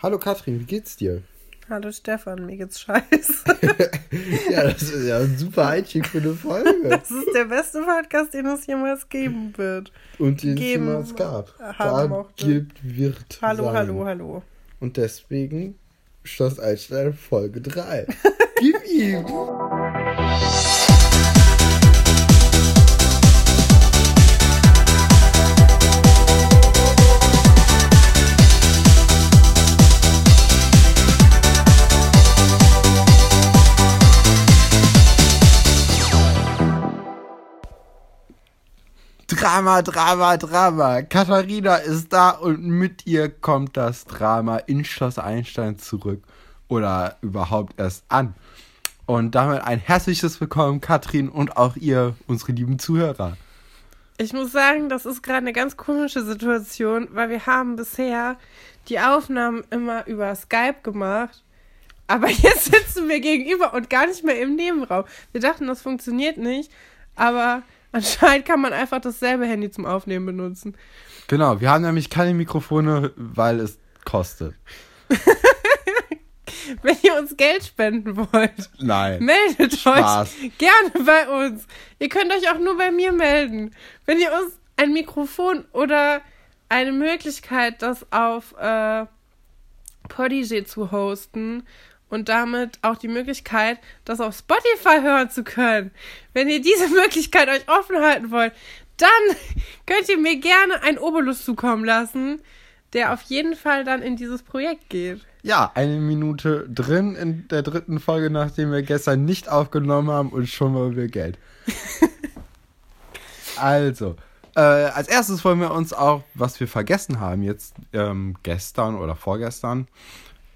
Hallo Katrin, wie geht's dir? Hallo Stefan, mir geht's scheiße. ja, das ist ja ein super Einstieg für eine Folge. Das ist der beste Podcast, den es jemals geben wird. Und den Geben es jemals gab. haben Da gibt, wird. Hallo, sein. hallo, hallo. Und deswegen Schloss Einstein Folge 3. Gib ihm! Drama, Drama, Drama. Katharina ist da und mit ihr kommt das Drama in Schloss Einstein zurück. Oder überhaupt erst an. Und damit ein herzliches Willkommen, Katrin, und auch ihr, unsere lieben Zuhörer. Ich muss sagen, das ist gerade eine ganz komische Situation, weil wir haben bisher die Aufnahmen immer über Skype gemacht. Aber jetzt sitzen wir gegenüber und gar nicht mehr im Nebenraum. Wir dachten, das funktioniert nicht, aber anscheinend kann man einfach dasselbe Handy zum Aufnehmen benutzen. Genau, wir haben nämlich keine Mikrofone, weil es kostet. Wenn ihr uns Geld spenden wollt, Nein. meldet Spaß. euch gerne bei uns. Ihr könnt euch auch nur bei mir melden. Wenn ihr uns ein Mikrofon oder eine Möglichkeit, das auf äh, Podigy zu hosten und damit auch die Möglichkeit, das auf Spotify hören zu können. Wenn ihr diese Möglichkeit euch offen halten wollt, dann könnt ihr mir gerne einen Obolus zukommen lassen, der auf jeden Fall dann in dieses Projekt geht. Ja, eine Minute drin in der dritten Folge, nachdem wir gestern nicht aufgenommen haben und schon mal wir Geld. also, äh, als erstes wollen wir uns auch, was wir vergessen haben jetzt ähm, gestern oder vorgestern,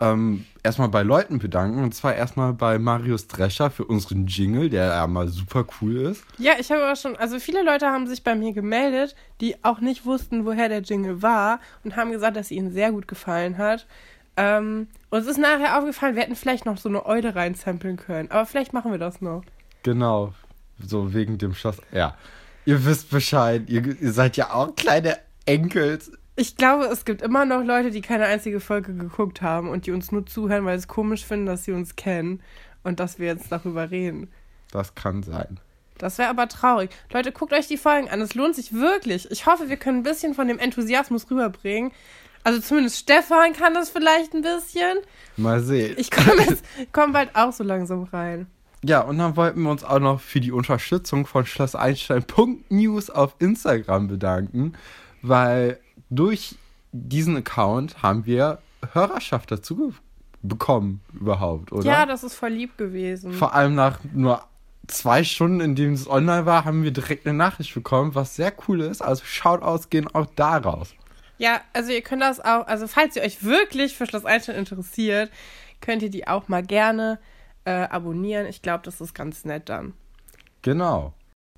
ähm, erstmal bei Leuten bedanken. Und zwar erstmal bei Marius Drescher für unseren Jingle, der ja mal super cool ist. Ja, ich habe aber schon, also viele Leute haben sich bei mir gemeldet, die auch nicht wussten, woher der Jingle war und haben gesagt, dass sie ihnen sehr gut gefallen hat. Ähm, uns ist nachher aufgefallen, wir hätten vielleicht noch so eine Eude reinsampeln können, aber vielleicht machen wir das noch. Genau, so wegen dem Schloss. Ja, ihr wisst Bescheid. Ihr, ihr seid ja auch kleine Enkels. Ich glaube, es gibt immer noch Leute, die keine einzige Folge geguckt haben und die uns nur zuhören, weil sie es komisch finden, dass sie uns kennen und dass wir jetzt darüber reden. Das kann sein. Das wäre aber traurig. Leute, guckt euch die Folgen an. Es lohnt sich wirklich. Ich hoffe, wir können ein bisschen von dem Enthusiasmus rüberbringen. Also zumindest Stefan kann das vielleicht ein bisschen. Mal sehen. Ich komme komm bald auch so langsam rein. Ja, und dann wollten wir uns auch noch für die Unterstützung von Schloss Einstein.news auf Instagram bedanken, weil durch diesen Account haben wir Hörerschaft dazu bekommen überhaupt, oder? Ja, das ist voll lieb gewesen. Vor allem nach nur zwei Stunden, in denen es online war, haben wir direkt eine Nachricht bekommen, was sehr cool ist. Also Shoutouts gehen auch da raus. Ja, also ihr könnt das auch, also falls ihr euch wirklich für Schloss Einstein interessiert, könnt ihr die auch mal gerne äh, abonnieren. Ich glaube, das ist ganz nett dann. Genau.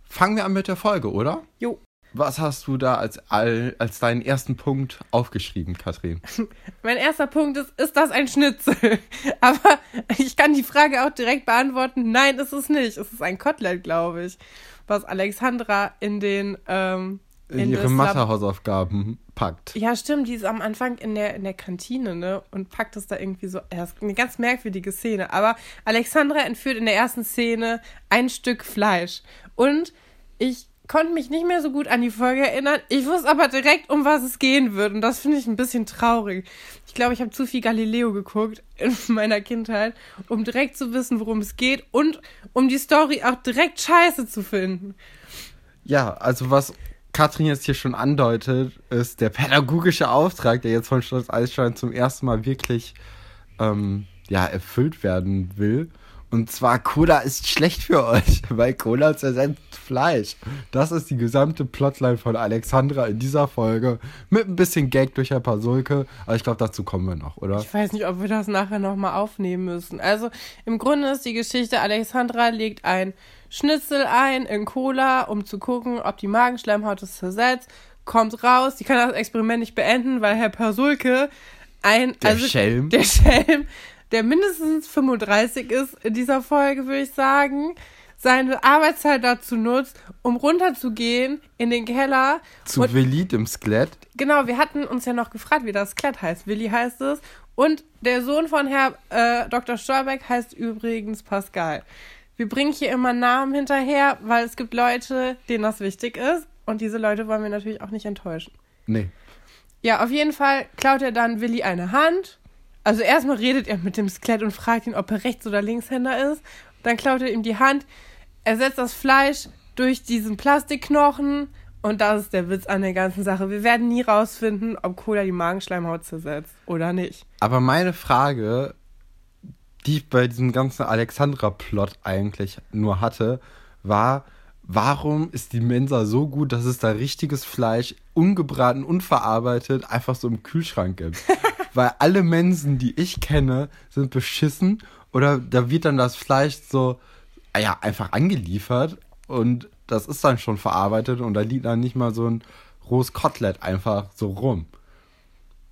Fangen wir an mit der Folge, oder? Jo. Was hast du da als, all, als deinen ersten Punkt aufgeschrieben, Katrin? Mein erster Punkt ist, ist das ein Schnitzel? Aber ich kann die Frage auch direkt beantworten. Nein, ist es nicht. Es ist ein Kotelett, glaube ich. Was Alexandra in den, ähm, In ihre Mathehausaufgaben packt. Ja, stimmt, die ist am Anfang in der, in der Kantine, ne? Und packt es da irgendwie so. Das ist eine ganz merkwürdige Szene. Aber Alexandra entführt in der ersten Szene ein Stück Fleisch. Und ich konnte mich nicht mehr so gut an die Folge erinnern. Ich wusste aber direkt, um was es gehen wird. Und das finde ich ein bisschen traurig. Ich glaube, ich habe zu viel Galileo geguckt in meiner Kindheit, um direkt zu wissen, worum es geht und um die Story auch direkt scheiße zu finden. Ja, also was Katrin jetzt hier schon andeutet, ist der pädagogische Auftrag, der jetzt von Schloss Einstein zum ersten Mal wirklich ähm, ja, erfüllt werden will. Und zwar, Cola ist schlecht für euch, weil Cola zersetzt Fleisch. Das ist die gesamte Plotline von Alexandra in dieser Folge. Mit ein bisschen Gag durch ein paar Sulke. Aber ich glaube, dazu kommen wir noch, oder? Ich weiß nicht, ob wir das nachher nochmal aufnehmen müssen. Also im Grunde ist die Geschichte, Alexandra legt ein Schnitzel ein in Cola, um zu gucken, ob die Magenschleimhaut es zersetzt. Kommt raus, die kann das Experiment nicht beenden, weil Herr Persulke ein... Der also, Schelm. Der Schelm, der mindestens 35 ist in dieser Folge, würde ich sagen, seine Arbeitszeit dazu nutzt, um runterzugehen in den Keller. Zu und- Willi, dem Skelett. Genau, wir hatten uns ja noch gefragt, wie das Skelett heißt. Willi heißt es. Und der Sohn von Herr äh, Dr. Stolberg heißt übrigens Pascal. Wir bringen hier immer Namen hinterher, weil es gibt Leute, denen das wichtig ist. Und diese Leute wollen wir natürlich auch nicht enttäuschen. Nee. Ja, auf jeden Fall klaut er dann Willi eine Hand. Also erstmal redet er mit dem Skelett und fragt ihn, ob er Rechts- oder Linkshänder ist. Dann klaut er ihm die Hand. Er setzt das Fleisch durch diesen Plastikknochen. Und das ist der Witz an der ganzen Sache. Wir werden nie rausfinden, ob Cola die Magenschleimhaut zersetzt oder nicht. Aber meine Frage, die ich bei diesem ganzen Alexandra-Plot eigentlich nur hatte, war, warum ist die Mensa so gut, dass es da richtiges Fleisch, ungebraten, unverarbeitet, einfach so im Kühlschrank gibt? Weil alle Mensen, die ich kenne, sind beschissen oder da wird dann das Fleisch so, ah ja, einfach angeliefert und das ist dann schon verarbeitet und da liegt dann nicht mal so ein rohes Kotelett einfach so rum.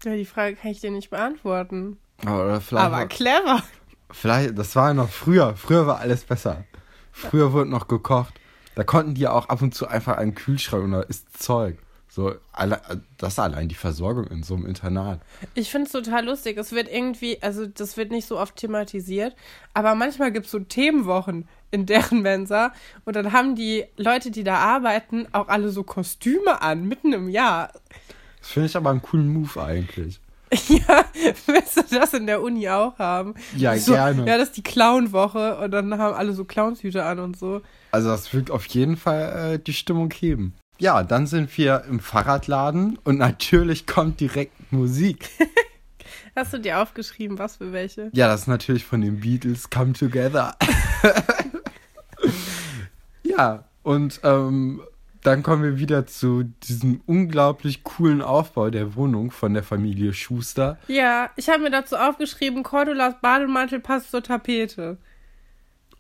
Ja, die Frage kann ich dir nicht beantworten. Vielleicht Aber clever. Vielleicht, das war ja noch früher. Früher war alles besser. Früher wurde noch gekocht. Da konnten die auch ab und zu einfach einen Kühlschrank und da ist Zeug. So, alle, das ist allein die Versorgung in so einem Internat. Ich finde es total lustig. Es wird irgendwie, also das wird nicht so oft thematisiert, aber manchmal gibt es so Themenwochen in deren Mensa und dann haben die Leute, die da arbeiten, auch alle so Kostüme an, mitten im Jahr. Das finde ich aber einen coolen Move eigentlich. Ja, willst du das in der Uni auch haben? Ja, so, gerne. Ja, das ist die Clownwoche und dann haben alle so Clownshüte an und so. Also das wird auf jeden Fall äh, die Stimmung heben. Ja, dann sind wir im Fahrradladen und natürlich kommt direkt Musik. Hast du dir aufgeschrieben, was für welche? Ja, das ist natürlich von den Beatles Come Together. ja, und ähm, dann kommen wir wieder zu diesem unglaublich coolen Aufbau der Wohnung von der Familie Schuster. Ja, ich habe mir dazu aufgeschrieben, Cordulas Bademantel passt zur Tapete.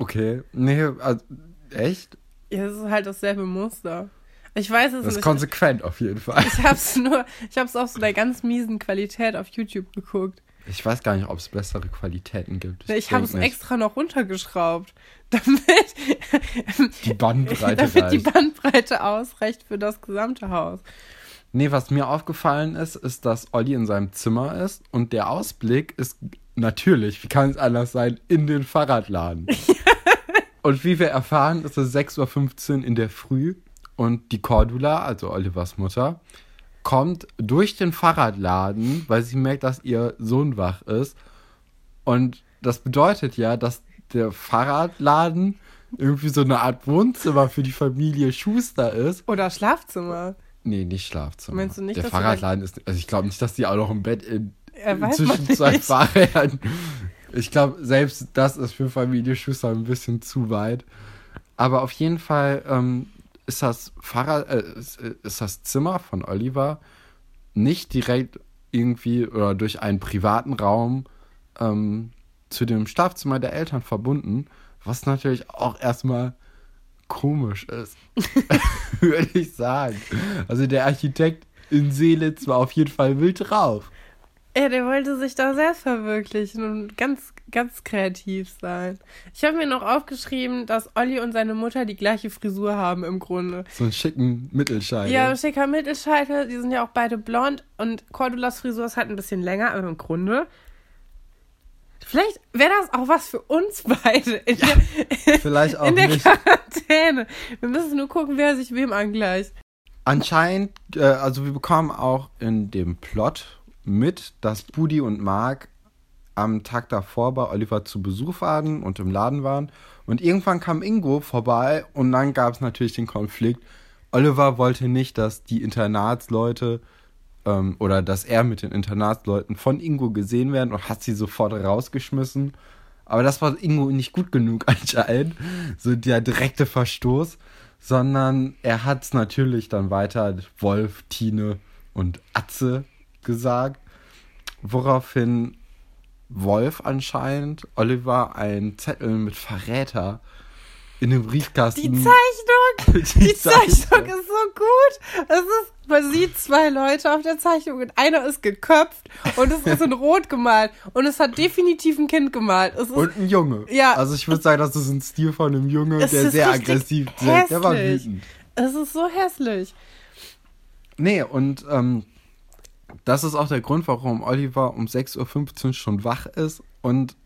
Okay, nee, also, echt? Ja, das ist halt dasselbe Muster. Ich weiß es Das ist nicht. konsequent auf jeden Fall. Ich hab's nur, ich hab's auf so einer ganz miesen Qualität auf YouTube geguckt. Ich weiß gar nicht, ob es bessere Qualitäten gibt. Ich, habe denk es extra noch runtergeschraubt, damit, Die Bandbreite damit die. Bandbreite ausreicht für das gesamte Haus. Nee, was mir aufgefallen ist, ist, dass Olli in seinem Zimmer ist und der Ausblick ist natürlich, wie kann es anders sein, in den Fahrradladen. und wie wir erfahren, ist es 6.15 Uhr in der Früh und die Cordula, also Olivers Mutter, kommt durch den Fahrradladen, weil sie merkt, dass ihr Sohn wach ist. Und das bedeutet ja, dass der Fahrradladen irgendwie so eine Art Wohnzimmer für die Familie Schuster ist. Oder Schlafzimmer. Nee, nicht Schlafzimmer. Meinst du nicht, Der Fahrradladen ist. Also ich glaube nicht, dass die auch noch im Bett in, zwischen zwei. Fahrrädern. Ich glaube, selbst das ist für Familie Schuster ein bisschen zu weit. Aber auf jeden Fall ähm, ist das Fahrrad, äh, ist, ist das Zimmer von Oliver nicht direkt irgendwie oder durch einen privaten Raum ähm, zu dem Schlafzimmer der Eltern verbunden, was natürlich auch erstmal komisch ist, würde ich sagen. Also der Architekt in Seelitz war auf jeden Fall wild drauf. Ja, der wollte sich da selbst verwirklichen und ganz, ganz kreativ sein. Ich habe mir noch aufgeschrieben, dass Olli und seine Mutter die gleiche Frisur haben im Grunde. So einen schicken Mittelscheitel. Ja, schicker Mittelscheitel, die sind ja auch beide blond und Cordulas Frisur ist halt ein bisschen länger, aber im Grunde. Vielleicht wäre das auch was für uns beide in, der, Vielleicht auch in der nicht. Quarantäne. Wir müssen nur gucken, wer sich wem angleicht. Anscheinend, äh, also wir bekommen auch in dem Plot mit, dass Budi und Mark am Tag davor bei Oliver zu Besuch waren und im Laden waren. Und irgendwann kam Ingo vorbei und dann gab es natürlich den Konflikt. Oliver wollte nicht, dass die Internatsleute ähm, oder dass er mit den Internatsleuten von Ingo gesehen werden und hat sie sofort rausgeschmissen. Aber das war Ingo nicht gut genug anscheinend. So der direkte Verstoß. Sondern er hat es natürlich dann weiter Wolf, Tine und Atze gesagt. Woraufhin Wolf anscheinend Oliver einen Zettel mit Verräter in den Briefkasten. Die Zeichnung! Die Die Zeichnung ist so gut. Es ist, man sieht zwei Leute auf der Zeichnung und einer ist geköpft und es ist in Rot gemalt und es hat definitiv ein Kind gemalt. Es ist, Und ein Junge. Ja. Also ich würde sagen, das ist ein Stil von einem Junge, der sehr aggressiv ist. Der war wütend. es ist so hässlich. Nee, und ähm, das ist auch der Grund, warum Oliver um 6.15 Uhr schon wach ist und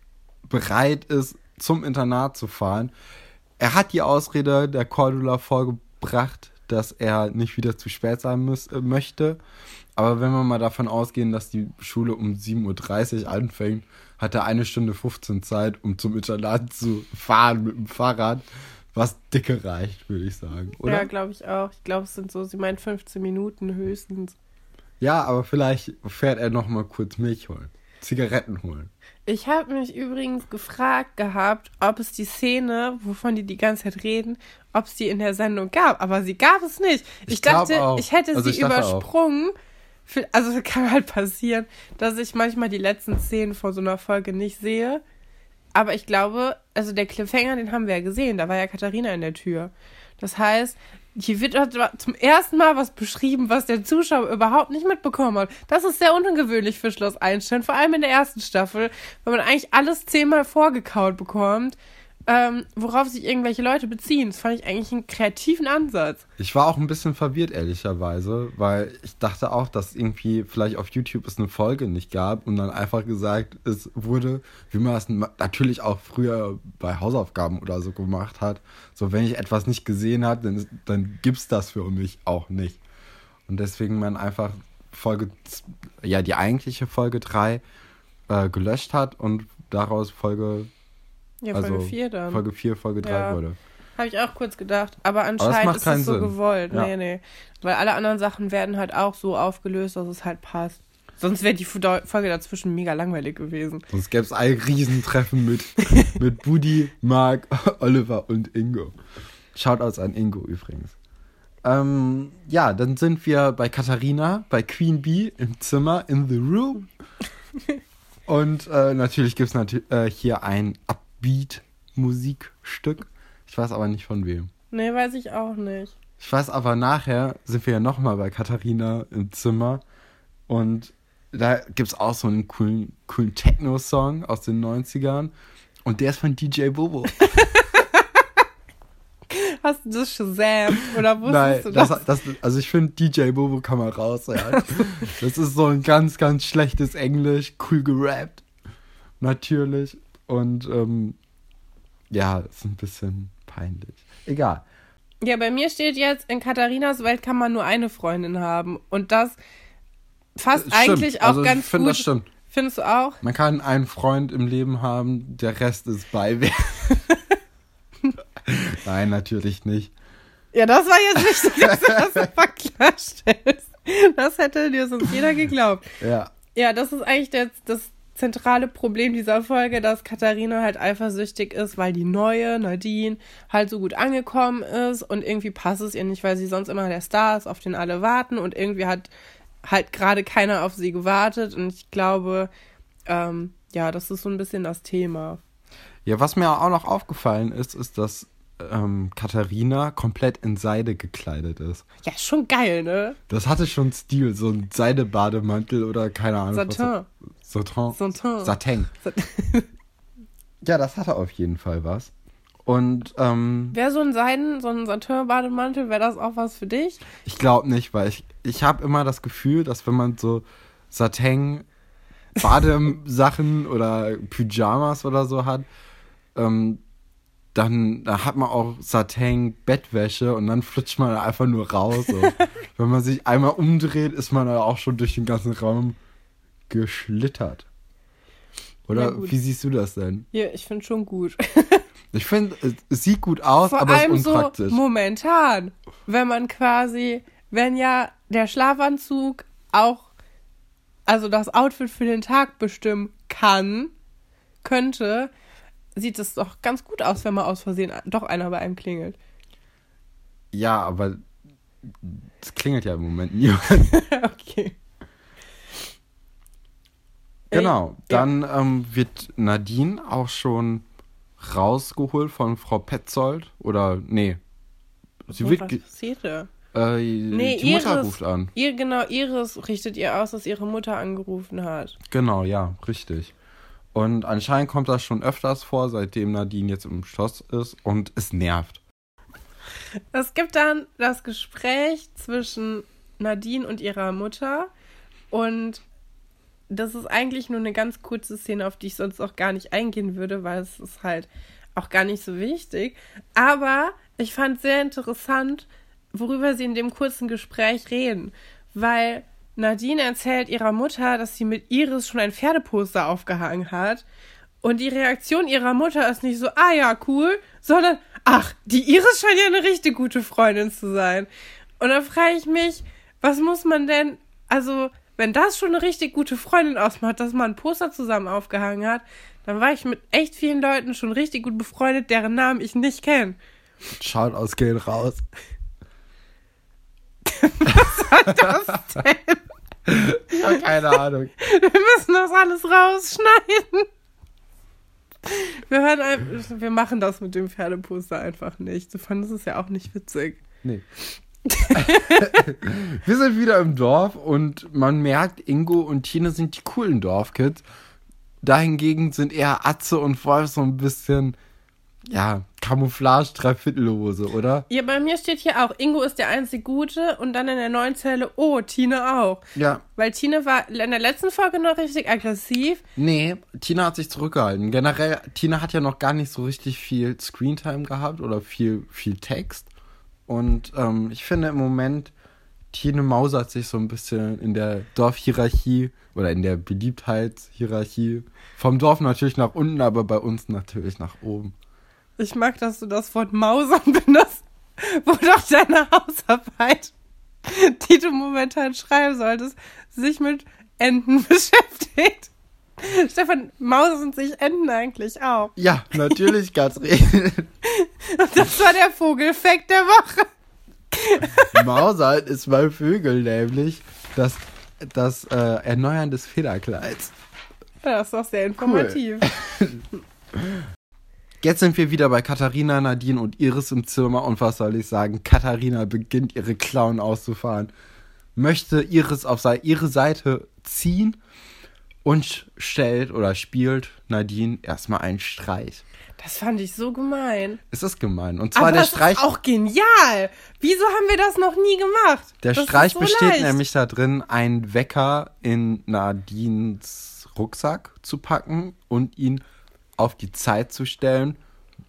bereit ist, zum Internat zu fahren. Er hat die Ausrede der Cordula vorgebracht, dass er nicht wieder zu spät sein muss, äh, möchte. Aber wenn wir mal davon ausgehen, dass die Schule um 7.30 Uhr anfängt, hat er eine Stunde 15 Zeit, um zum Internat zu fahren mit dem Fahrrad, was dicke reicht, würde ich sagen. Oder? Ja, glaube ich auch. Ich glaube, es sind so, sie meint 15 Minuten höchstens. Ja, aber vielleicht fährt er noch mal kurz Milch holen. Zigaretten holen. Ich habe mich übrigens gefragt gehabt, ob es die Szene, wovon die die ganze Zeit reden, ob es die in der Sendung gab. Aber sie gab es nicht. Ich, Ich dachte, auch. ich hätte Also sie ich auch. übersprungen. Für- Also kann halt passieren, dass ich manchmal die letzten Szenen von so einer Folge nicht sehe. Aber ich glaube, also der Cliffhanger, den haben wir ja gesehen. Da war ja Katharina in der Tür. Das heißt, hier wird zum ersten Mal was beschrieben, was der Zuschauer überhaupt nicht mitbekommen hat. Das ist sehr ungewöhnlich für Schloss Einstein, vor allem in der ersten Staffel, weil man eigentlich alles zehnmal vorgekaut bekommt, ähm, worauf sich irgendwelche Leute beziehen. Das fand ich eigentlich einen kreativen Ansatz. Ich war auch ein bisschen verwirrt, ehrlicherweise, weil ich dachte auch, dass irgendwie vielleicht auf YouTube es eine Folge nicht gab und dann einfach gesagt, es wurde, wie man es natürlich auch früher bei Hausaufgaben oder so gemacht hat. So, wenn ich etwas nicht gesehen habe, dann, dann gibt's das für mich auch nicht. Und deswegen man einfach Folge, ja, die eigentliche Folge 3 äh, gelöscht hat und daraus Folge, Ja, also Folge 4 dann. Folge 4, Folge 3 Ja. wurde. Habe ich auch kurz gedacht. Aber anscheinend macht ist es so Sinn. gewollt. Ja. Nee, nee. Weil alle anderen Sachen werden halt auch so aufgelöst, dass es halt passt. Sonst wäre die Folge dazwischen mega langweilig gewesen. Sonst gäbe es ein Riesentreffen mit, mit Budi, Marc, Oliver und Ingo. Shoutouts an Ingo übrigens. Ähm, ja, dann sind wir bei Katharina, bei Queen Bee im Zimmer, in the room. Und äh, natürlich gibt es äh, hier ein Upbeat-Musikstück. Ich weiß aber nicht von wem. Nee, weiß ich auch nicht. Ich weiß aber nachher sind wir ja nochmal bei Katharina im Zimmer und da gibt es auch so einen coolen, coolen Techno-Song aus den 90ern und der ist von DJ Bobo. Hast du das Shazam? Oder wusstest Nein, du das, das? das, also ich finde DJ Bobo kann man raushören. das ist so ein ganz, ganz schlechtes Englisch, cool gerappt, natürlich und ähm, ja, ist ein bisschen peinlich. Egal. Ja, bei mir steht jetzt, in Katharinas Welt kann man nur eine Freundin haben. Und das fasst Stimmt, eigentlich auch also ich ganz finde, gut. das stimmt. Findest du auch? Man kann einen Freund im Leben haben, der Rest ist Beiwerk. Nein, natürlich nicht. Ja, das war jetzt wichtig, dass du das einfach klarstellst. Das hätte dir sonst jeder geglaubt. Ja. Ja, das ist eigentlich das, das zentrale Problem dieser Folge, dass Katharina halt eifersüchtig ist, weil die neue Nadine halt so gut angekommen ist und irgendwie passt es ihr nicht, weil sie sonst immer der Star ist, auf den alle warten und irgendwie hat halt gerade keiner auf sie gewartet und ich glaube, ähm, ja, das ist so ein bisschen das Thema. Ja, was mir auch noch aufgefallen ist, ist, dass ähm, Katharina komplett in Seide gekleidet ist. Ja, schon geil, ne? Das hatte schon Stil, so ein Seidebademantel oder keine Ahnung. Satin. Satin. Satin. Satin. Ja, das hatte auf jeden Fall was. Und ähm, Wäre so ein Seiden, so ein Satin-Bademantel, wäre das auch was für dich? ich glaube nicht, weil ich, ich habe immer das Gefühl, dass wenn man so Satin Badesachen oder Pyjamas oder so hat, ähm, dann da hat man auch Satin Bettwäsche und dann flutscht man einfach nur raus. Wenn man sich einmal umdreht, ist man auch schon durch den ganzen Raum geschlittert. Oder wie siehst du das denn? Ja, ich finde schon gut. Ich finde, es, es sieht gut aus, Vor aber es allem ist unpraktisch. so momentan, wenn man quasi, wenn ja der Schlafanzug auch, also das Outfit für den Tag bestimmen kann, könnte, sieht es doch ganz gut aus, wenn mal aus Versehen doch einer bei einem klingelt. ja, aber es klingelt ja im Moment nie. okay. Genau, Ja. dann ähm, wird Nadine auch schon rausgeholt von Frau Petzold. Oder, nee. Sie Und wird. was passiert da? Äh, Nee, die Mutter Iris. ruft an. Ihr, genau, Iris richtet ihr aus, dass ihre Mutter angerufen hat. Genau, ja, richtig. Und anscheinend kommt das schon öfters vor, seitdem Nadine jetzt im Schloss ist und es nervt. Es gibt dann das Gespräch zwischen Nadine und ihrer Mutter. Und das ist eigentlich nur eine ganz kurze Szene, auf die ich sonst auch gar nicht eingehen würde, weil es ist halt auch gar nicht so wichtig. Aber ich fand sehr interessant, worüber sie in dem kurzen Gespräch reden, weil Nadine erzählt ihrer Mutter, dass sie mit Iris schon ein Pferdeposter aufgehangen hat. Und die Reaktion ihrer Mutter ist nicht so, ah ja, cool, sondern, ach, die Iris scheint ja eine richtig gute Freundin zu sein. Und da frage ich mich, was muss man denn, also, wenn das schon eine richtig gute Freundin ausmacht, dass man ein Poster zusammen aufgehangen hat, dann war ich mit echt vielen Leuten schon richtig gut befreundet, deren Namen ich nicht kenne. Schaut aus, gehen raus. Was soll das denn? Ich habe keine Ahnung. Wir müssen das alles rausschneiden. Wir, hören wir machen das mit dem Pferdeposter einfach nicht. So fand es ja auch nicht witzig. Nee. wir sind wieder im Dorf und man merkt, Ingo und Tine sind die coolen Dorfkids. Dahingegen sind eher Atze und Wolf so ein bisschen, ja, Camouflage Dreiviertelhose, oder? Ja, bei mir steht hier auch, Ingo ist der einzig Gute und dann in der neuen Zelle, oh, Tine auch. Ja. Weil Tine war in der letzten Folge noch richtig aggressiv. Nee, Tina hat sich zurückgehalten. Generell, Tina hat ja noch gar nicht so richtig viel Screentime gehabt oder viel, viel Text. Und ähm, ich finde im Moment, Tine mausert sich so ein bisschen in der Dorfhierarchie oder in der Beliebtheitshierarchie. Vom Dorf natürlich nach unten, aber bei uns natürlich nach oben. Ich mag, dass du das Wort Mausern benutzt, wo doch deine Hausarbeit, die du momentan schreiben solltest, sich mit Enten beschäftigt. Stefan, Mausern sich Enten eigentlich auch. Ja, natürlich, Katrin. Das war der Vogelfakt der Woche. Mausern ist bei Vögeln nämlich das, das äh, Erneuern des Federkleids. Das ist doch sehr informativ. Jetzt sind wir wieder bei Katharina, Nadine und Iris im Zimmer und was soll ich sagen? Katharina beginnt ihre Klauen auszufahren, möchte Iris auf ihre Seite ziehen und stellt oder spielt Nadine erstmal einen Streich. Das fand ich so gemein. Es ist gemein. Und zwar Aber der das Streich. ist auch genial. Wieso haben wir das noch nie gemacht? Der das Streich so besteht leicht. nämlich da drin, einen Wecker in Nadines Rucksack zu packen und ihn auf die Zeit zu stellen,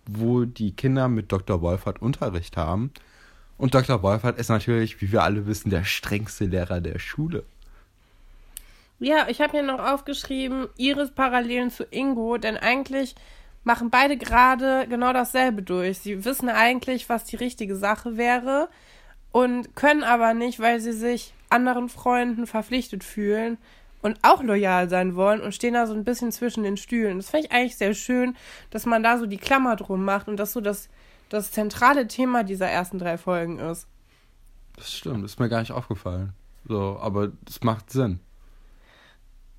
wo die Kinder mit Dr. Wolfert Unterricht haben. Und Dr. Wolfert ist natürlich, wie wir alle wissen, der strengste Lehrer der Schule. Ja, ich habe hier noch aufgeschrieben, Iris Parallelen zu Ingo, denn eigentlich machen beide gerade genau dasselbe durch. Sie wissen eigentlich, was die richtige Sache wäre und können aber nicht, weil sie sich anderen Freunden verpflichtet fühlen und auch loyal sein wollen und stehen da so ein bisschen zwischen den Stühlen. Das finde ich eigentlich sehr schön, dass man da so die Klammer drum macht und dass so das, das zentrale Thema dieser ersten drei Folgen ist. Das stimmt, ist mir gar nicht aufgefallen. So, aber es macht Sinn.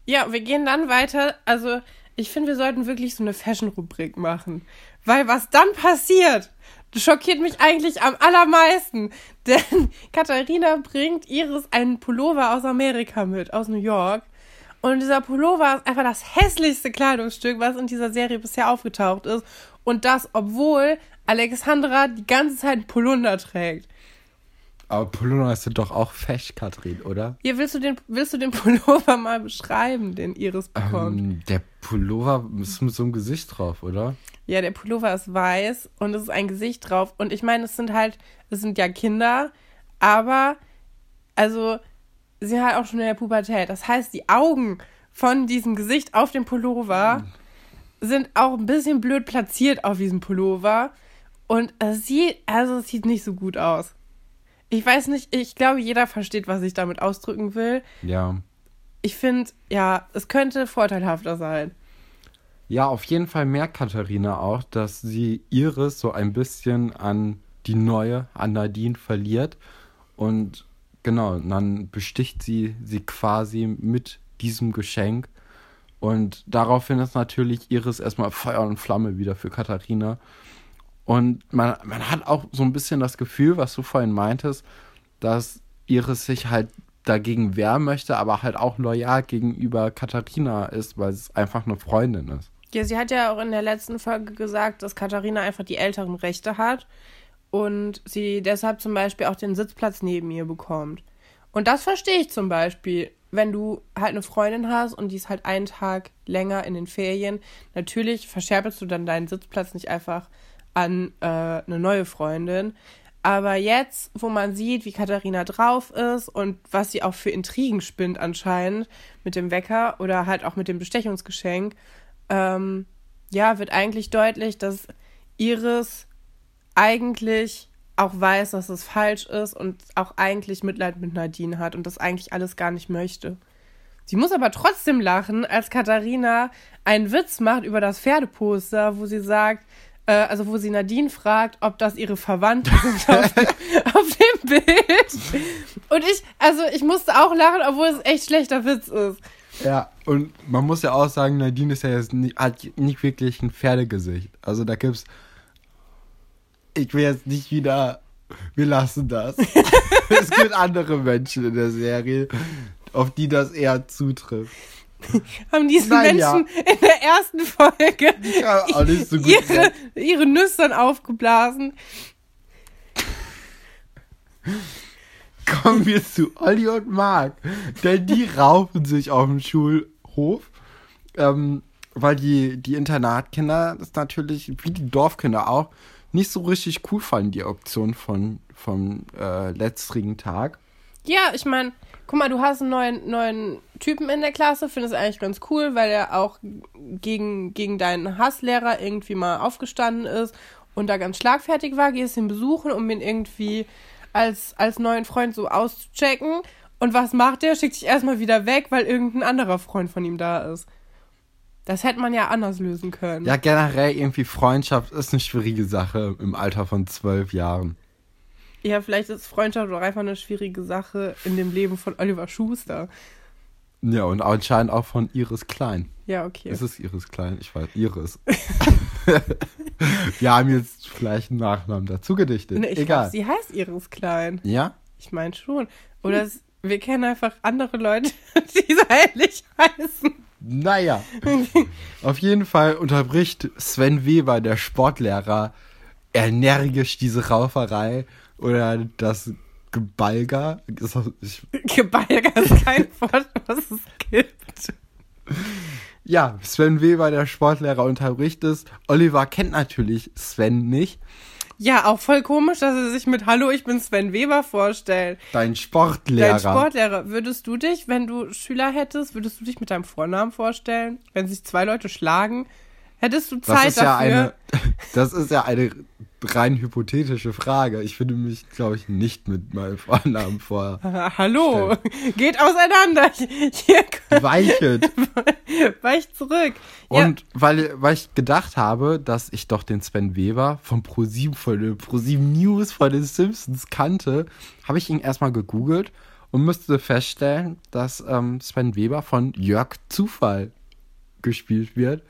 Ja, wir gehen dann weiter. Also, ich finde, wir sollten wirklich so eine Fashion-Rubrik machen. Weil was dann passiert, schockiert mich eigentlich am allermeisten. Denn Katharina bringt Iris einen Pullover aus Amerika mit, aus New York. Und dieser Pullover ist einfach das hässlichste Kleidungsstück, was in dieser Serie bisher aufgetaucht ist. Und das, obwohl Alexandra die ganze Zeit einen Polunder trägt. Aber ist ja doch auch fesch, Katrin, oder? Hier willst du den, willst du den Pullover mal beschreiben, den Iris bekommt? Ähm, der Pullover ist mit so einem Gesicht drauf, oder? Ja, der Pullover ist weiß und es ist ein Gesicht drauf. Und ich meine, es sind halt, es sind ja Kinder, aber also sind halt auch schon in der Pubertät. Das heißt, die Augen von diesem Gesicht auf dem Pullover sind auch ein bisschen blöd platziert auf diesem Pullover. Und es sieht, also es sieht nicht so gut aus. Ich weiß nicht, ich glaube, jeder versteht, was ich damit ausdrücken will. Ja. Ich finde, ja, es könnte vorteilhafter sein. Ja, auf jeden Fall merkt Katharina auch, dass sie Iris so ein bisschen an die neue, an Nadine verliert. Und genau, dann besticht sie sie quasi mit diesem Geschenk. Und daraufhin ist natürlich Iris erstmal Feuer und Flamme wieder für Katharina. Und man, man hat auch so ein bisschen das Gefühl, was du vorhin meintest, dass Iris sich halt dagegen wehren möchte, aber halt auch loyal gegenüber Katharina ist, weil es einfach eine Freundin ist. Ja, sie hat ja auch in der letzten Folge gesagt, dass Katharina einfach die älteren Rechte hat und sie deshalb zum Beispiel auch den Sitzplatz neben ihr bekommt. Und das verstehe ich zum Beispiel. wenn du halt eine Freundin hast und die ist halt einen Tag länger in den Ferien, natürlich verscherbelst du dann deinen Sitzplatz nicht einfach an äh, eine neue Freundin. Aber jetzt, wo man sieht, wie Katharina drauf ist und was sie auch für Intrigen spinnt anscheinend mit dem Wecker oder halt auch mit dem Bestechungsgeschenk, ähm, ja, wird eigentlich deutlich, dass Iris eigentlich auch weiß, dass es falsch ist und auch eigentlich Mitleid mit Nadine hat und das eigentlich alles gar nicht möchte. Sie muss aber trotzdem lachen, als Katharina einen Witz macht über das Pferdeposter, wo sie sagt, äh, also wo sie Nadine fragt, ob das ihre Verwandten sind auf, auf dem Bild. Und ich, also ich musste auch lachen, obwohl es echt schlechter Witz ist. Ja, und man muss ja auch sagen, Nadine ist ja jetzt nie, hat nicht wirklich ein Pferdegesicht. Also da gibt's. Ich will jetzt nicht wieder. Wir lassen das. es gibt andere Menschen in der Serie, auf die das eher zutrifft. Haben diese Naja. Menschen in der ersten Folge Ja, so gut. ihre, ihre Nüstern aufgeblasen. Kommen wir zu Olli und Marc. Denn die raufen sich auf dem Schulhof. Ähm, weil die, die Internatkinder das natürlich, wie die Dorfkinder auch, nicht so richtig cool fanden, die Auktion von, vom äh, letztrigen Tag. Ja, ich meine, guck mal, du hast einen neuen, neuen Typen in der Klasse, findest eigentlich ganz cool, weil er auch gegen, gegen deinen Hasslehrer irgendwie mal aufgestanden ist und da ganz schlagfertig war, gehst ihn besuchen, um ihn irgendwie als, als neuen Freund so auszuchecken. Und was macht der? Schickt sich erstmal wieder weg, weil irgendein anderer Freund von ihm da ist. Das hätte man ja anders lösen können. Ja, generell irgendwie Freundschaft ist eine schwierige Sache im Alter von zwölf Jahren. Ja, vielleicht ist Freundschaft auch einfach eine schwierige Sache in dem Leben von Oliver Schuster. Ja, und anscheinend auch von Iris Klein. Ja, okay. Ist es Iris Klein? Ich weiß, Iris. Wir haben jetzt vielleicht einen Nachnamen dazu gedichtet. Nee, ich Egal. glaube, sie heißt Iris Klein. ja? Ich meine schon. Oder es, wir kennen einfach andere Leute, die so ähnlich heißen. Naja. Auf jeden Fall unterbricht Sven Weber, der Sportlehrer, energisch diese Rauferei oder das Gebalger. Gebalger ist kein Wort, was es gibt. Ja, Sven Weber, der Sportlehrer, unterbricht es. Oliver kennt natürlich Sven nicht. Ja, auch voll komisch, dass er sich mit Hallo, ich bin Sven Weber vorstellt. Dein Sportlehrer. Dein Sportlehrer, würdest du dich, wenn du Schüler hättest, würdest du dich mit deinem Vornamen vorstellen? Wenn sich zwei Leute schlagen, hättest du das Zeit ist ja dafür? eine, das ist ja eine rein hypothetische Frage. Ich würde mich, glaube ich, nicht mit meinem Vornamen vor. Hallo, geht auseinander. Hier, Weichet. weich zurück. Und weil, weil ich gedacht habe, dass ich doch den Sven Weber vom ProSieben von ProSieben News von den Simpsons kannte, habe ich ihn erstmal gegoogelt und musste feststellen, dass ähm, Sven Weber von Jörg Zufall gespielt wird.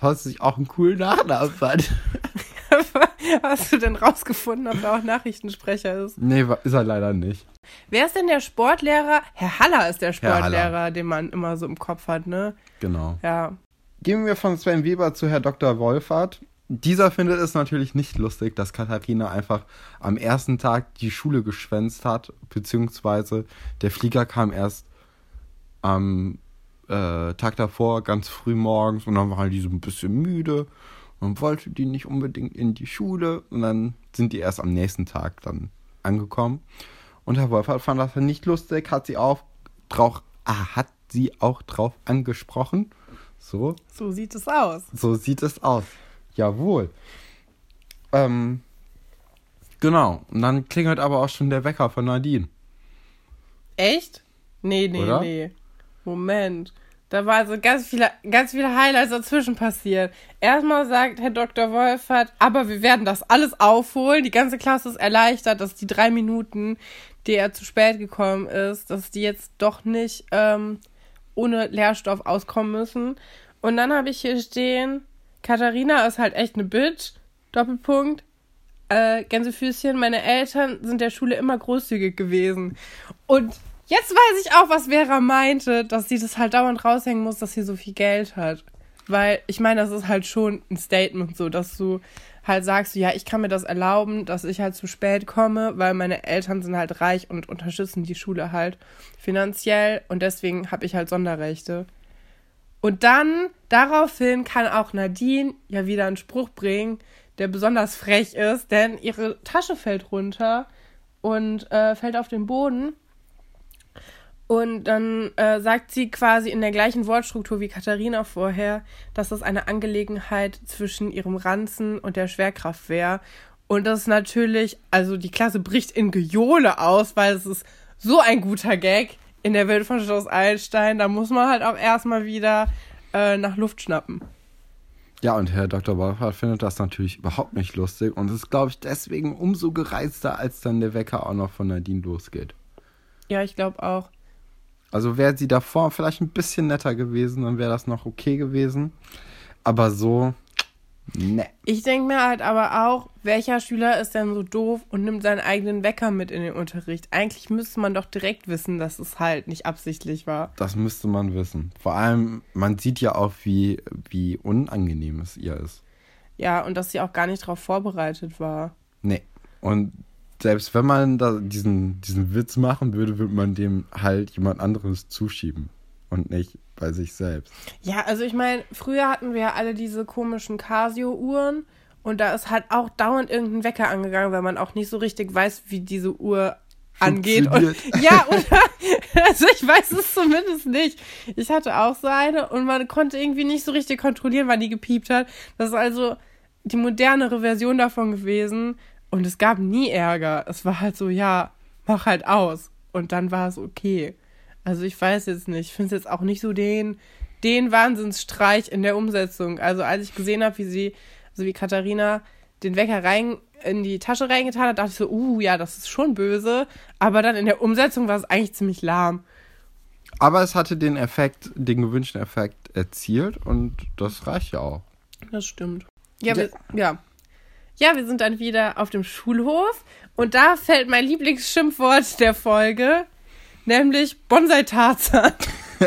Was ich auch einen coolen Nachnamen fand. hast du denn rausgefunden, ob er auch Nachrichtensprecher ist? Nee, ist er leider nicht. Wer ist denn der Sportlehrer? Herr Haller ist der. Sportlehrer, den man immer so im Kopf hat, ne? Genau. Ja. Gehen wir von Sven Weber zu Herr Dr. Wolfert. Dieser findet es natürlich nicht lustig, dass Katharina einfach am ersten Tag die Schule geschwänzt hat, beziehungsweise der Flieger kam erst am äh, Tag davor, ganz früh morgens, und dann war die so ein bisschen müde und wollte die nicht unbedingt in die Schule. Und dann sind die erst am nächsten Tag dann angekommen. Und Herr Wolfert fand das nicht lustig, hat sie auch drauf, ah, hat sie auch drauf angesprochen. So, So sieht es aus. so sieht es aus. Jawohl. Ähm, genau. Und dann klingelt aber auch schon der Wecker von Nadine. Echt? Nee, nee, Oder? nee. Moment. Da war also ganz viele, ganz viele Highlights dazwischen passiert. Erstmal sagt Herr Dr. Wolfert, aber wir werden das alles aufholen. Die ganze Klasse ist erleichtert, dass die drei Minuten, die er zu spät gekommen ist, dass die jetzt doch nicht ähm, ohne Lehrstoff auskommen müssen. Und dann habe ich hier stehen, Katharina ist halt echt eine Bitch. Doppelpunkt. Äh, Gänsefüßchen, meine Eltern sind der Schule immer großzügig gewesen. Und jetzt weiß ich auch, was Vera meinte, dass sie das halt dauernd raushängen muss, dass sie so viel Geld hat. Weil ich meine, das ist halt schon ein Statement so, dass du halt sagst, ja, ich kann mir das erlauben, dass ich halt zu spät komme, weil meine Eltern sind halt reich und unterstützen die Schule halt finanziell und deswegen habe ich halt Sonderrechte. Und dann, daraufhin kann auch Nadine ja wieder einen Spruch bringen, der besonders frech ist, denn ihre Tasche fällt runter und äh, fällt auf den Boden. Und dann äh, sagt sie quasi in der gleichen Wortstruktur wie Katharina vorher, dass das eine Angelegenheit zwischen ihrem Ranzen und der Schwerkraft wäre. Und das ist natürlich, also die Klasse bricht in Gejohle aus, weil es ist so ein guter Gag in der Welt von Schloss Einstein. Da muss man halt auch erstmal wieder äh, nach Luft schnappen. Ja, und Herr Dr. Wolfert findet das natürlich überhaupt nicht lustig und ist, glaube ich, deswegen umso gereizter, als dann der Wecker auch noch von Nadine losgeht. Ja, ich glaube auch. Also wäre sie davor vielleicht ein bisschen netter gewesen, dann wäre das noch okay gewesen. Aber so, ne. Ich denke mir halt aber auch, welcher Schüler ist denn so doof und nimmt seinen eigenen Wecker mit in den Unterricht? Eigentlich müsste man doch direkt wissen, dass es halt nicht absichtlich war. Das müsste man wissen. Vor allem, man sieht ja auch, wie, wie unangenehm es ihr ist. Ja, und dass sie auch gar nicht darauf vorbereitet war. Nee. Und selbst wenn man da diesen, diesen Witz machen würde, würde man dem halt jemand anderes zuschieben und nicht bei sich selbst. Ja, also ich meine, früher hatten wir ja alle diese komischen Casio-Uhren und da ist halt auch dauernd irgendein Wecker angegangen, weil man auch nicht so richtig weiß, wie diese Uhr angeht. Und, ja, oder? Also ich weiß es zumindest nicht. Ich hatte auch so eine und man konnte irgendwie nicht so richtig kontrollieren, wann die gepiept hat. Das ist also die modernere Version davon gewesen. Und es gab nie Ärger. Es war halt so, ja, mach halt aus. Und dann war es okay. Also ich weiß jetzt nicht. Ich finde es jetzt auch nicht so den, den Wahnsinnsstreich in der Umsetzung. Also als ich gesehen habe, wie sie, also wie Katharina den Wecker rein in die Tasche reingetan hat, dachte ich so, uh, ja, das ist schon böse. Aber dann in der Umsetzung war es eigentlich ziemlich lahm. Aber es hatte den Effekt, den gewünschten Effekt erzielt und das reicht ja auch. Das stimmt. Ja, ja. Wir, ja. Ja, wir sind dann wieder auf dem Schulhof und da fällt mein Lieblingsschimpfwort der Folge, nämlich Bonsai-Tarzan.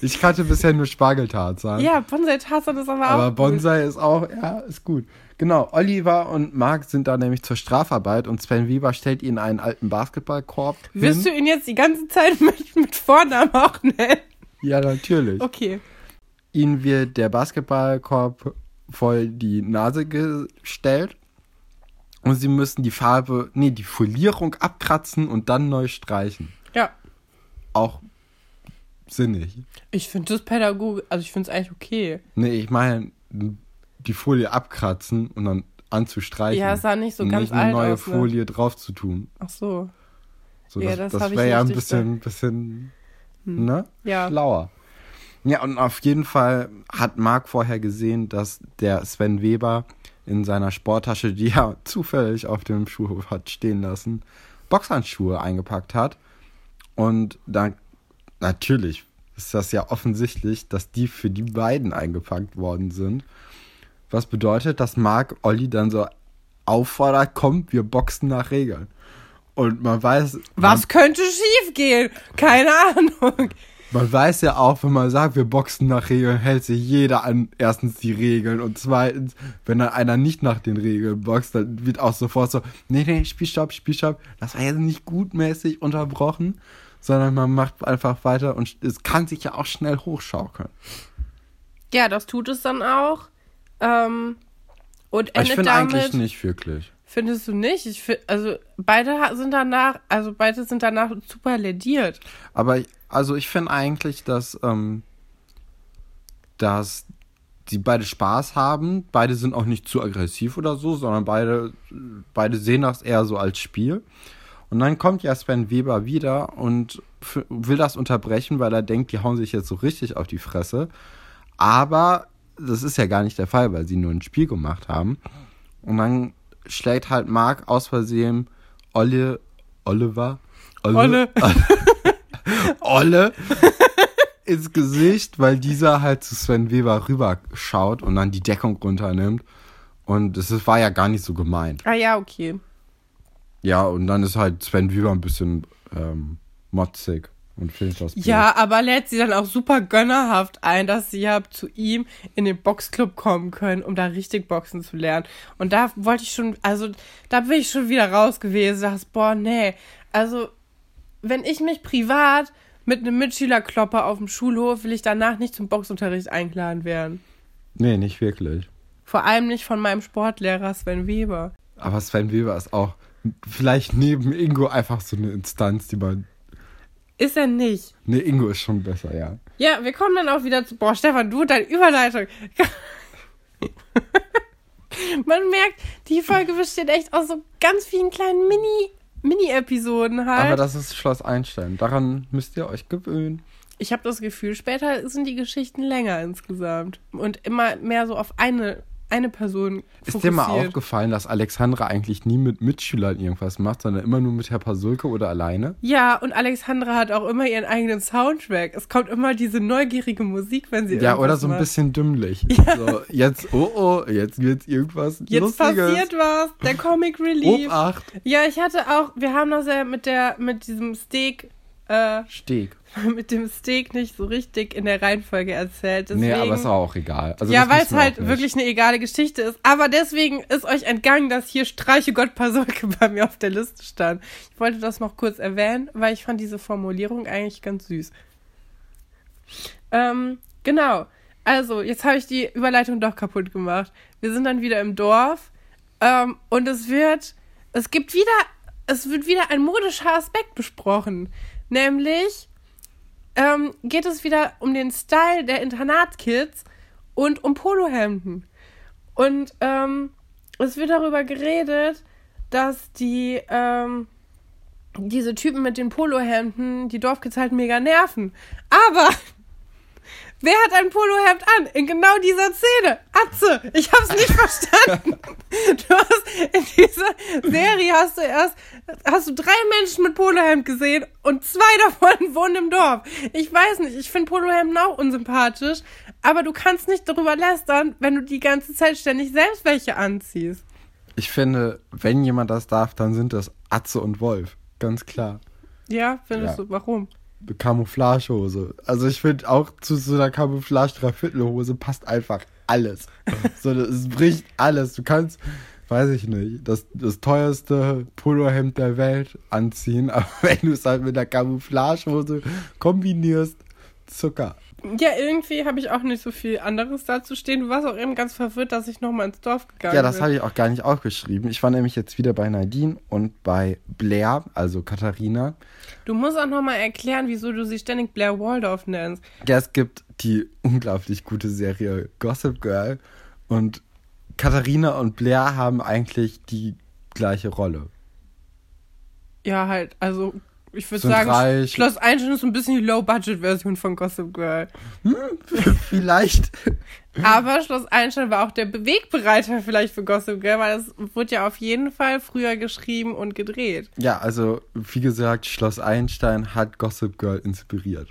ich kannte bisher nur Spargeltarzan. Ja, Bonsai-Tarzan ist aber, aber auch. Aber Bonsai gut. ist auch, ja, ist gut. Genau, Oliver und Marc sind da nämlich zur Strafarbeit und Sven Weber stellt ihnen einen alten Basketballkorb. Wirst hin. du ihn jetzt die ganze Zeit mit, mit Vornamen auch nennen? Ja, natürlich. Okay. Ihnen wird der Basketballkorb voll die Nase gestellt und sie müssen die Farbe, nee, die Folierung abkratzen und dann neu streichen. Ja. Auch sinnig. Ich finde das Pädagoge, also ich finde es eigentlich okay. Nee, ich meine, die Folie abkratzen und dann anzustreichen. Ja, es sah nicht so ganz nicht eine neue aus, ne? Folie drauf zu tun. Ach so. so ja, das, das, das wäre ja ein bisschen, bisschen hm. ne? Ja. schlauer. Ja, und auf jeden Fall hat Marc vorher gesehen, dass der Sven Weber in seiner Sporttasche, die er zufällig auf dem Schuhhof hat stehen lassen, Boxhandschuhe eingepackt hat. Und dann natürlich ist das ja offensichtlich, dass die für die beiden eingepackt worden sind. Was bedeutet, dass Marc Olli dann so auffordert, kommt, wir boxen nach Regeln. Und man weiß. Was man, könnte schiefgehen? Keine Ahnung. Man weiß ja auch, wenn man sagt, wir boxen nach Regeln, hält sich jeder an erstens die Regeln und zweitens, wenn dann einer nicht nach den Regeln boxt, dann wird auch sofort so, nee, nee, Spielstopp, Spielstopp. Das war jetzt nicht gutmäßig unterbrochen, sondern man macht einfach weiter und es kann sich ja auch schnell hochschaukeln. Ja, das tut es dann auch. Ähm, und endet ich finde eigentlich nicht wirklich. Findest du nicht? Ich find, also beide sind danach, also beide sind danach super lediert. Aber also ich finde eigentlich, dass, ähm, dass die beide Spaß haben. Beide sind auch nicht zu aggressiv oder so, sondern beide, beide sehen das eher so als Spiel. Und dann kommt ja Sven Weber wieder und will das unterbrechen, weil er denkt, die hauen sich jetzt so richtig auf die Fresse. Aber das ist ja gar nicht der Fall, weil sie nur ein Spiel gemacht haben. Und dann schlägt halt Mark aus Versehen Olle, Oliver, Olle, Olle, Olle ins Gesicht, weil dieser halt zu Sven Weber rüberschaut und dann die Deckung runternimmt. Und es war ja gar nicht so gemeint. Ah ja, okay. Ja, und dann ist halt Sven Weber ein bisschen ähm, motzig und filmt das. Bild. Ja, aber lädt sie dann auch super gönnerhaft ein, dass sie ja zu ihm in den Boxclub kommen können, um da richtig Boxen zu lernen. Und da wollte ich schon, also da bin ich schon wieder raus gewesen, dachte, boah, nee. Also, wenn ich mich privat mit einem Mitschülerklopper auf dem Schulhof, will ich danach nicht zum Boxunterricht eingeladen werden. Nee, nicht wirklich. Vor allem nicht von meinem Sportlehrer Sven Weber. Aber Sven Weber ist auch vielleicht neben Ingo einfach so eine Instanz, die man. Ist er nicht. Nee, Ingo ist schon besser, ja. Ja, wir kommen dann auch wieder zu. Boah, Stefan, du und deine Überleitung. Man merkt, die Folge besteht echt aus so ganz vielen kleinen Mini, Mini-Episoden halt. Aber das ist Schloss Einstein. Daran müsst ihr euch gewöhnen. ich habe das Gefühl, später sind die Geschichten länger insgesamt. Und immer mehr so auf eine, eine Person Ist dir mal fokussiert. aufgefallen, dass Alexandra eigentlich nie mit Mitschülern irgendwas macht, sondern immer nur mit Herr Pasulke oder alleine? Ja, und Alexandra hat auch immer ihren eigenen Soundtrack. Es kommt immer diese neugierige Musik, wenn sie Ja, oder so ein macht. bisschen dümmlich. So, jetzt, oh oh, jetzt wird irgendwas Jetzt Lustiges. passiert was, der Comic Relief. Obacht. Ja, ich hatte auch, wir haben das ja mit der, mit diesem Steak, äh, Steg. mit dem Steak nicht so richtig in der Reihenfolge erzählt. Deswegen, Nee, aber ist auch egal. Also ja, weil es wir halt wirklich eine egale Geschichte ist. Aber deswegen ist euch entgangen, dass hier Streiche Gott Pasolke bei mir auf der Liste stand. Ich wollte das noch kurz erwähnen, weil ich fand diese Formulierung eigentlich ganz süß. Ähm, genau. Also, jetzt habe ich die Überleitung doch kaputt gemacht. Wir sind dann wieder im Dorf. Ähm, und es wird, es gibt wieder, es wird wieder ein modischer Aspekt besprochen. Nämlich, ähm, geht es wieder um den Style der Internatkids und um Polohemden. Und ähm, es wird darüber geredet, dass die ähm, diese Typen mit den Polohemden die Dorfkids halt mega nerven. Aber wer hat ein Polohemd an? In genau dieser Szene. Atze, ich hab's nicht verstanden. Du hast in dieser Serie hast du erst hast du drei Menschen mit Polohemd gesehen und zwei davon wohnen im Dorf. Ich weiß nicht, ich finde Polohemden auch unsympathisch, aber du kannst nicht darüber lästern, wenn du die ganze Zeit ständig selbst welche anziehst. Ich finde, wenn jemand das darf, dann sind das Atze und Wolf. Ganz klar. Ja, findest Ja. du, warum? Camouflagehose. Also ich finde auch zu so einer Camouflage-Dreiviertelhose passt einfach alles. so, es bricht alles. Du kannst, weiß ich nicht, das, das teuerste Polohemd der Welt anziehen, aber wenn du es halt mit der Camouflagehose kombinierst, Zucker. Ja, irgendwie habe ich auch nicht so viel anderes dazu stehen. Du warst auch eben ganz verwirrt, dass ich nochmal ins Dorf gegangen Ja, das bin. habe ich auch gar nicht aufgeschrieben. Ich war nämlich jetzt wieder bei Nadine und bei Blair, also Katharina. Du musst auch nochmal erklären, wieso du sie ständig Blair Waldorf nennst. Ja, es gibt die unglaublich gute Serie Gossip Girl und Katharina und Blair haben eigentlich die gleiche Rolle. Ja, halt, also ich würde sagen, reich. Schloss Einstein ist ein bisschen die Low-Budget-Version von Gossip Girl. Vielleicht. Aber Schloss Einstein war auch der Bewegbereiter vielleicht für Gossip Girl, weil es wurde ja auf jeden Fall früher geschrieben und gedreht. Ja, also wie gesagt, Schloss Einstein hat Gossip Girl inspiriert.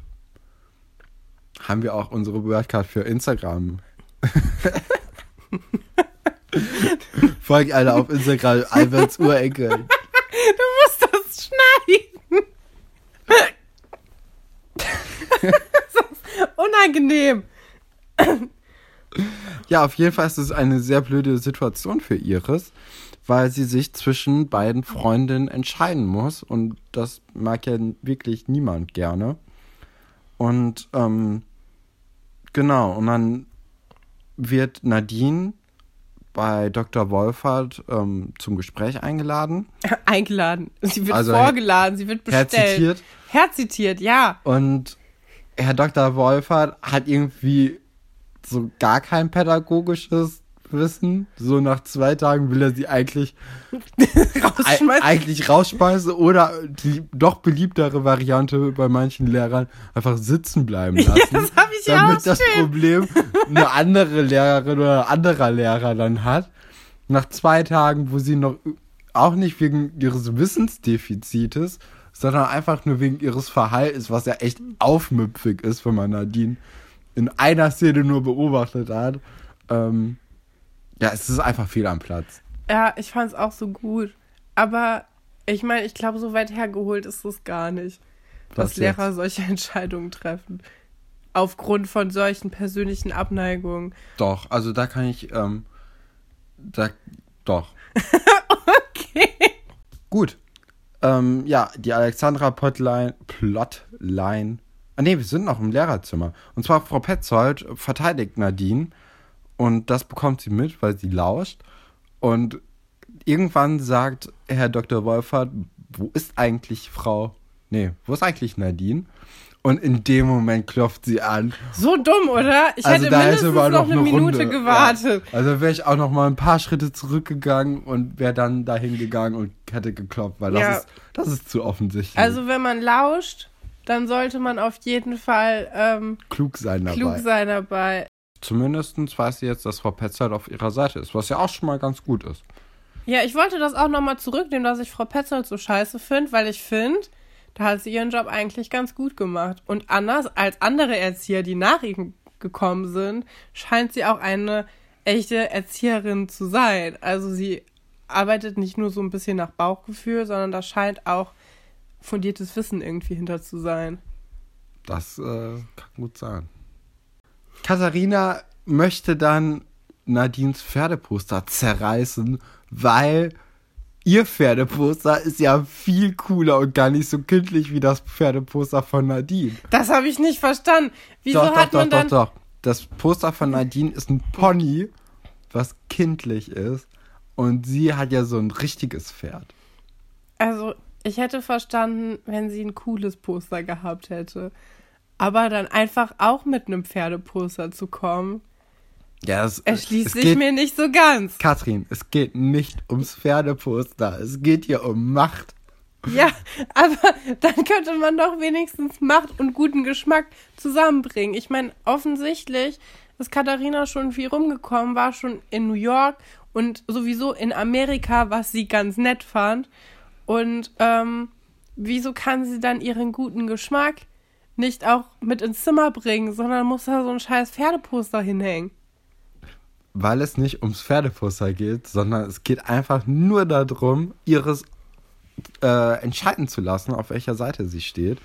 Haben wir auch unsere Wordcard für Instagram. Folgt alle auf Instagram, Alberts Urenkel. Du musst das schneiden. das ist unangenehm. Ja, auf jeden Fall ist es eine sehr blöde Situation für Iris, weil sie sich zwischen beiden Freundinnen entscheiden muss und das mag ja wirklich niemand gerne. Und ähm, genau, und dann wird Nadine bei Dr. Wolfert ähm, zum Gespräch eingeladen. Eingeladen. Sie wird Also, vorgeladen, sie wird bestellt. Herzitiert. Herzitiert, ja. Und Herr Dr. Wolfert hat irgendwie so gar kein pädagogisches Wissen. So nach zwei Tagen will er sie eigentlich Ei- Rausschmeißen. eigentlich rausschmeißen oder die doch beliebtere Variante bei manchen Lehrern einfach sitzen bleiben lassen. das hab ich ja damit auch das stehen. Problem eine andere Lehrerin oder ein anderer Lehrer dann hat. Nach zwei Tagen, wo sie noch auch nicht wegen ihres Wissensdefizites, sondern einfach nur wegen ihres Verhaltens, was ja echt aufmüpfig ist, wenn man Nadine in einer Szene nur beobachtet hat. Ähm, ja, es ist einfach viel am Platz. Ja, ich fand's auch so gut. Aber ich meine, ich glaube, so weit hergeholt ist es gar nicht. dass Was Lehrer jetzt? solche Entscheidungen treffen. Aufgrund von solchen persönlichen Abneigungen. Doch, also da kann ich, ähm, da, doch. Okay. Gut. Ähm, ja, die Alexandra Plotline, Plotline. Ah nee, wir sind noch im Lehrerzimmer. Und zwar Frau Petzold verteidigt Nadine. Und das bekommt sie mit, weil sie lauscht. Und irgendwann sagt Herr Dr. Wolfert, wo ist eigentlich Frau, nee, wo ist eigentlich Nadine? Und in dem Moment klopft sie an. So dumm, oder? Ich Also hätte da mindestens hätte man noch eine, Minute Runde. gewartet. Ja. Also wäre ich auch noch mal ein paar Schritte zurückgegangen und wäre dann dahin gegangen und hätte geklopft, weil das, Ja. ist, das ist zu offensichtlich. Also wenn man lauscht, dann sollte man auf jeden Fall ähm, klug sein dabei. klug sein dabei. Zumindest weiß sie jetzt, dass Frau Petzold auf ihrer Seite ist, was ja auch schon mal ganz gut ist. Ja, ich wollte das auch nochmal zurücknehmen, dass ich Frau Petzold so scheiße finde, weil ich finde, da hat sie ihren Job eigentlich ganz gut gemacht. Und anders als andere Erzieher, die nach ihm gekommen sind, scheint sie auch eine echte Erzieherin zu sein. Also sie arbeitet nicht nur so ein bisschen nach Bauchgefühl, sondern da scheint auch fundiertes Wissen irgendwie hinter zu sein. Das äh, kann gut sein. Katharina möchte dann Nadines Pferdeposter zerreißen, weil ihr Pferdeposter ist ja viel cooler und gar nicht so kindlich wie das Pferdeposter von Nadine. Das habe ich nicht verstanden. Wieso doch, hat doch, man doch, dann doch, doch. Das Poster von Nadine ist ein Pony, was kindlich ist. Und sie hat ja so ein richtiges Pferd. Also, ich hätte verstanden, wenn sie ein cooles Poster gehabt hätte. Aber dann einfach auch mit einem Pferdeposter zu kommen, Ja, es, erschließt es sich geht, mir nicht so ganz. Katrin, es geht nicht ums Pferdeposter. Es geht hier um Macht. Ja, aber dann könnte man doch wenigstens Macht und guten Geschmack zusammenbringen. Ich meine, offensichtlich ist Katharina schon viel rumgekommen, war schon in New York und sowieso in Amerika, was sie ganz nett fand. Und ähm, wieso kann sie dann ihren guten Geschmack nicht auch mit ins Zimmer bringen, sondern muss da so ein scheiß Pferdeposter hinhängen? Weil es nicht ums Pferdeposter geht, sondern es geht einfach nur darum, ihres äh, entscheiden zu lassen, auf welcher Seite sie steht.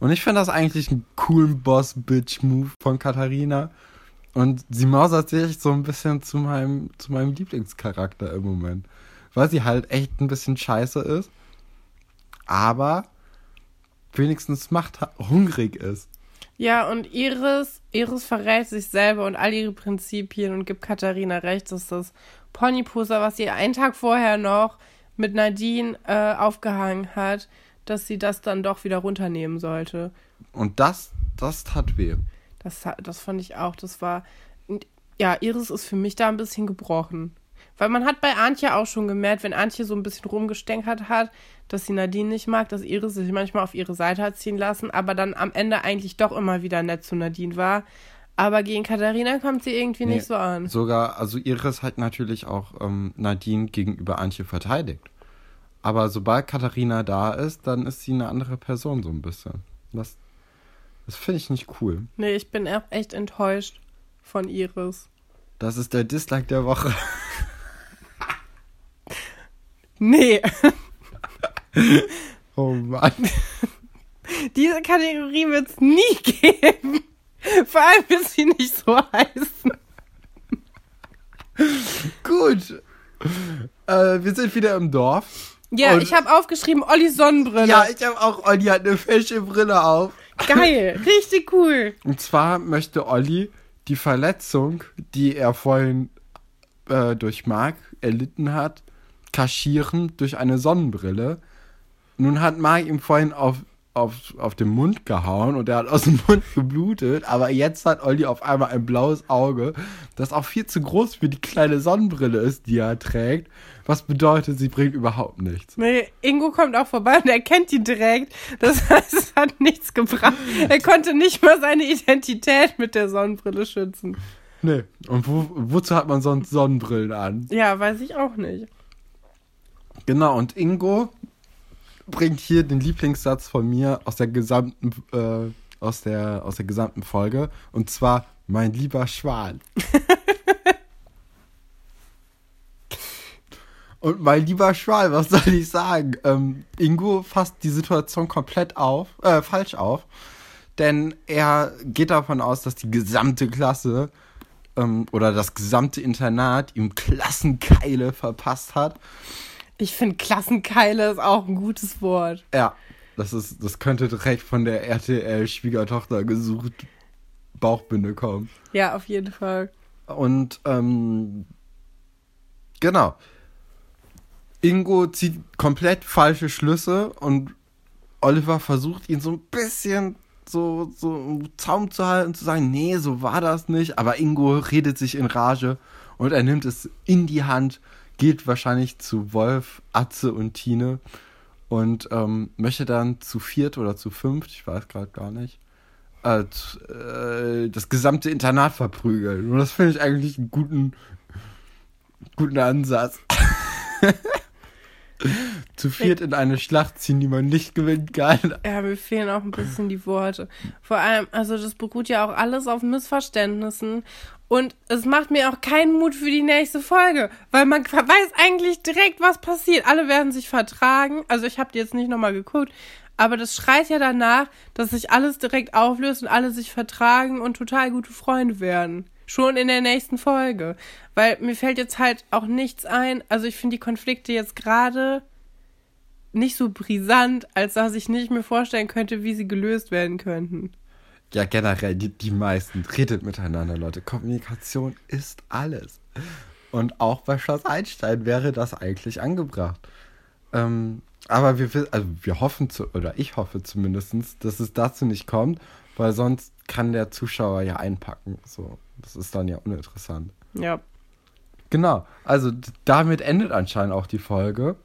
Und ich finde das eigentlich einen coolen Boss-Bitch-Move von Katharina. Und sie mausert sich so ein bisschen zu meinem, zu meinem Lieblingscharakter im Moment. Weil sie halt echt ein bisschen scheiße ist. Aber wenigstens macht hungrig ist. Ja, und Iris, Iris verrät sich selber und all ihre Prinzipien und gibt Katharina recht, dass das Ponyposter, was sie einen Tag vorher noch mit Nadine äh, aufgehangen hat, dass sie das dann doch wieder runternehmen sollte. Und das, das tat weh. Das, das fand ich auch, das war. Ja, Iris ist für mich da ein bisschen gebrochen. Weil man hat bei Antje auch schon gemerkt, wenn Antje so ein bisschen rumgestänkert hat, dass sie Nadine nicht mag, dass Iris sich manchmal auf ihre Seite hat ziehen lassen, aber dann am Ende eigentlich doch immer wieder nett zu Nadine war. Aber gegen Katharina kommt sie irgendwie Nee, nicht so an. Sogar, also Iris hat natürlich auch ähm, Nadine gegenüber Antje verteidigt. Aber sobald Katharina da ist, dann ist sie eine andere Person so ein bisschen. Das, das finde ich nicht cool. Nee, ich bin echt enttäuscht von Iris. Das ist der Dislike der Woche. Nee, Oh Mann. diese Kategorie wird es nie geben. Vor allem, bis sie nicht so heißen. Gut. Äh, wir sind wieder im Dorf. Ja, ich habe aufgeschrieben, Ollis Sonnenbrille. Ja, ich habe auch, Olli hat eine fesche Brille auf. Geil, richtig cool. Und zwar möchte Olli die Verletzung, die er vorhin äh, durch Mark erlitten hat, kaschieren durch eine Sonnenbrille. Nun hat Mark ihm vorhin auf, auf, auf den Mund gehauen und er hat aus dem Mund geblutet, aber jetzt hat Olli auf einmal ein blaues Auge, das auch viel zu groß für die kleine Sonnenbrille ist, die er trägt. Was bedeutet, sie bringt überhaupt nichts. Nee, Ingo kommt auch vorbei und er kennt ihn direkt. Das heißt, es hat nichts gebracht. Er konnte nicht mal seine Identität mit der Sonnenbrille schützen. Nee. Und wo, wozu hat man sonst Sonnenbrillen an? Ja, weiß ich auch nicht. Genau, und Ingo bringt hier den Lieblingssatz von mir aus der gesamten, äh, aus der, aus der gesamten Folge. Und zwar, mein lieber Schwan. Und mein lieber Schwal, was soll ich sagen? Ähm, Ingo fasst die Situation komplett auf, äh, falsch auf. Denn er geht davon aus, dass die gesamte Klasse ähm, oder das gesamte Internat ihm Klassenkeile verpasst hat. Ich finde Klassenkeile ist auch ein gutes Wort. Ja, das ist, das könnte direkt von der RTL-Schwiegertochter gesucht Bauchbinde kommen. Ja, auf jeden Fall. Und ähm, genau. Ingo zieht komplett falsche Schlüsse und Oliver versucht ihn so ein bisschen so, so im Zaum zu halten, zu sagen, nee, so war das nicht. Aber Ingo redet sich in Rage und er nimmt es in die Hand, geht wahrscheinlich zu Wolf, Atze und Tine und ähm, möchte dann zu viert oder zu fünft, ich weiß gerade gar nicht, äh, äh, das gesamte Internat verprügeln. Und das finde ich eigentlich einen guten, guten Ansatz. zu viert in eine Schlacht ziehen, die man nicht gewinnen kann. Ja, mir fehlen auch ein bisschen die Worte. Vor allem, also das beruht ja auch alles auf Missverständnissen. Und es macht mir auch keinen Mut für die nächste Folge, weil man weiß eigentlich direkt, was passiert. Alle werden sich vertragen. Also ich habe die jetzt nicht nochmal geguckt, aber das schreit ja danach, dass sich alles direkt auflöst und alle sich vertragen und total gute Freunde werden. Schon in der nächsten Folge. Weil mir fällt jetzt halt auch nichts ein. Also ich finde die Konflikte jetzt gerade nicht so brisant, als dass ich nicht mir vorstellen könnte, wie sie gelöst werden könnten. Ja, generell, die, die meisten redet miteinander, Leute. Kommunikation ist alles. Und auch bei Schloss Einstein wäre das eigentlich angebracht. Ähm, aber wir, also wir hoffen, zu, oder ich hoffe zumindest, dass es dazu nicht kommt, weil sonst kann der Zuschauer ja einpacken. So, das ist dann ja uninteressant. Ja. Genau, also damit endet anscheinend auch die Folge,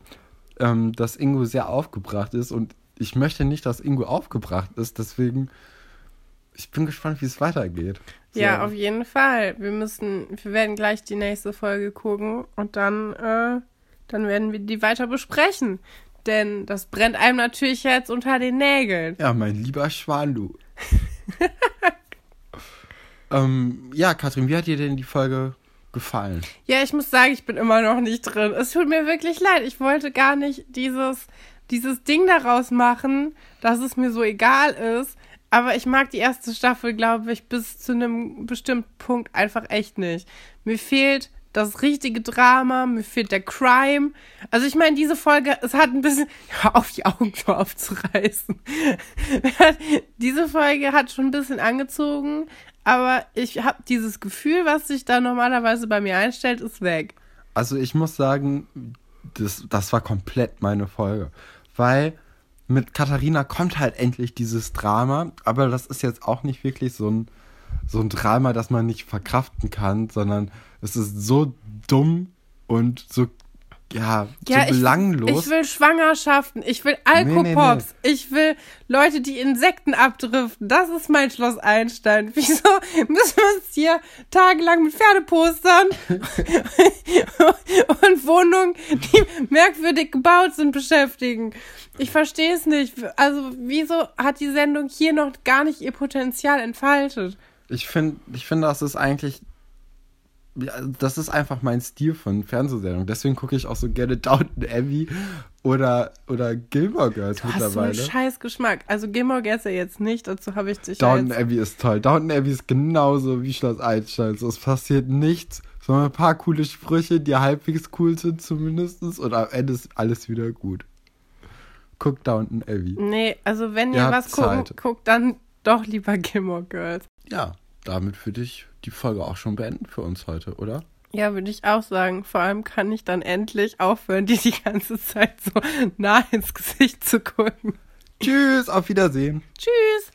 ähm, dass Ingo sehr aufgebracht ist und ich möchte nicht, dass Ingo aufgebracht ist, deswegen ich bin gespannt, wie es weitergeht. So. Ja, auf jeden Fall. Wir müssen, wir werden gleich die nächste Folge gucken und dann, äh, dann werden wir die weiter besprechen. Denn das brennt einem natürlich jetzt unter den Nägeln. Ja, mein lieber Schwan, du. ähm, ja, Katrin, wie hat dir denn die Folge gefallen? Ja, ich muss sagen, ich bin immer noch nicht drin. Es tut mir wirklich leid. Ich wollte gar nicht dieses, dieses Ding daraus machen, dass es mir so egal ist. Aber ich mag die erste Staffel, glaube ich, bis zu einem bestimmten Punkt einfach echt nicht. Mir fehlt das richtige Drama, mir fehlt der Crime. Also ich meine, diese Folge, es hat ein bisschen, hör auf, die Augen so aufzureißen. diese Folge hat schon ein bisschen angezogen, aber ich habe dieses Gefühl, was sich da normalerweise bei mir einstellt, ist weg. Also ich muss sagen, das, das war komplett meine Folge. Weil mit Katharina kommt halt endlich dieses Drama, aber das ist jetzt auch nicht wirklich so ein, so ein Drama, das man nicht verkraften kann, sondern es ist so dumm und so ja, ja so belanglos. Ich, ich, will Schwangerschaften, ich will Alkopops, nee, nee, nee. ich will Leute, die Insekten abdriften. Das ist mein Schloss Einstein. Wieso müssen wir uns hier tagelang mit Pferdepostern und Wohnungen, die merkwürdig gebaut sind, beschäftigen? Ich verstehe es nicht. Also, wieso hat die Sendung hier noch gar nicht ihr Potenzial entfaltet? Ich finde, ich finde, das ist eigentlich das ist einfach mein Stil von Fernsehsendungen. Deswegen gucke ich auch so gerne Downton Abbey oder, oder Gilmore Girls du mittlerweile. Hast so einen scheiß Geschmack. Also Gilmore Girls ja jetzt nicht, dazu habe ich dich Downton Abbey ist toll. Downton Abbey ist genauso wie Schloss Einstein. So, es passiert nichts, sondern ein paar coole Sprüche, die halbwegs cool sind zumindest. Und am Ende ist alles wieder gut. Guckt Downton Abbey. Nee, also wenn ihr, ihr was guckt, guckt dann doch lieber Gilmore Girls. Ja, damit würde ich die Folge auch schon beenden für uns heute, oder? Ja, würde ich auch sagen. Vor allem kann ich dann endlich aufhören, die die ganze Zeit so nah ins Gesicht zu gucken. Tschüss, auf Wiedersehen. Tschüss.